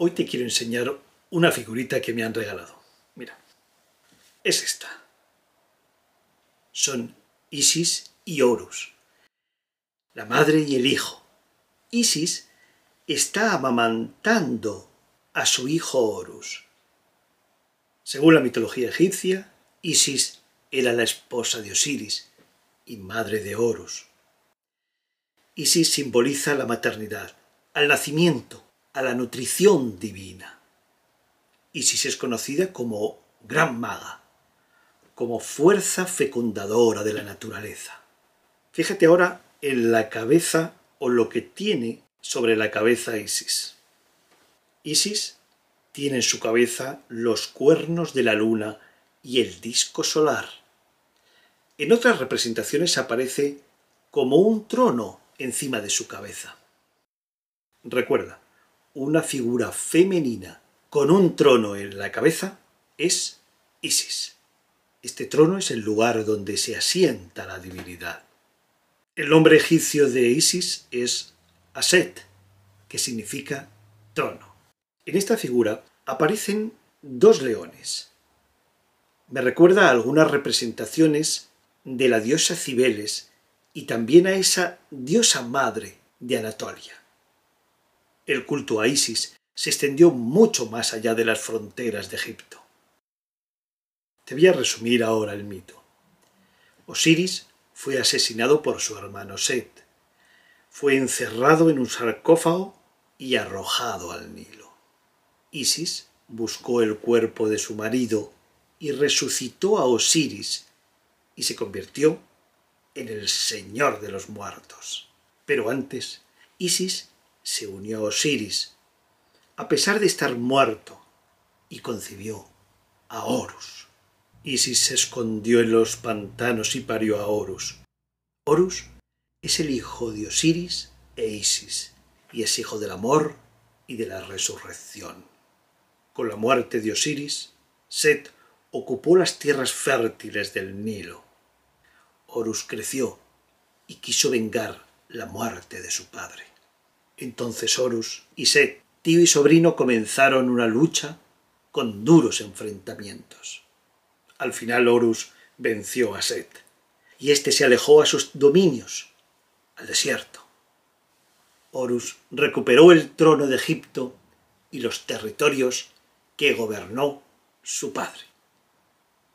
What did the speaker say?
Hoy te quiero enseñar una figurita que me han regalado. Mira, es esta. Son Isis y Horus, la madre y el hijo. Isis está amamantando a su hijo Horus. Según la mitología egipcia, Isis era la esposa de Osiris y madre de Horus. Isis simboliza la maternidad, al nacimiento, a la nutrición divina. Isis es conocida como Gran Maga, como fuerza fecundadora de la naturaleza. Fíjate ahora en la cabeza o lo que tiene sobre la cabeza Isis. Isis tiene en su cabeza los cuernos de la luna y el disco solar. En otras representaciones aparece como un trono encima de su cabeza. Recuerda, una figura femenina con un trono en la cabeza es Isis. Este trono es el lugar donde se asienta la divinidad. El nombre egipcio de Isis es Aset, que significa trono. En esta figura aparecen dos leones. Me recuerda a algunas representaciones de la diosa Cibeles y también a esa diosa madre de Anatolia el culto a Isis se extendió mucho más allá de las fronteras de Egipto. Te voy a resumir ahora el mito. Osiris fue asesinado por su hermano Set. Fue encerrado en un sarcófago y arrojado al Nilo. Isis buscó el cuerpo de su marido y resucitó a Osiris y se convirtió en el señor de los muertos. Pero antes, Isis se unió Osiris, a pesar de estar muerto, y concibió a Horus. Isis se escondió en los pantanos y parió a Horus. Horus es el hijo de Osiris e Isis, y es hijo del amor y de la resurrección. Con la muerte de Osiris, Set ocupó las tierras fértiles del Nilo. Horus creció y quiso vengar la muerte de su padre. Entonces Horus y Set, tío y sobrino, comenzaron una lucha con duros enfrentamientos. Al final Horus venció a Set, y éste se alejó a sus dominios, al desierto. Horus recuperó el trono de Egipto y los territorios que gobernó su padre.